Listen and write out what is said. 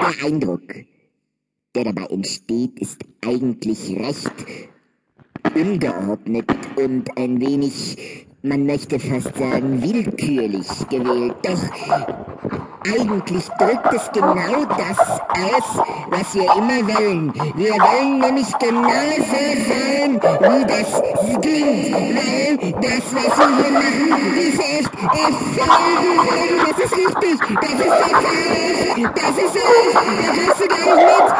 Der Eindruck, der dabei entsteht, ist eigentlich recht ungeordnet und ein wenig man möchte fast sagen, willkürlich gewählt. Doch eigentlich drückt es genau das aus, was wir immer wollen. Wir wollen nämlich genauso sein, wie das klingt. Weil das, was wir hier machen, ist echt erfolgen. Das ist richtig. Das ist echt. Da This is it! Investigative Mint!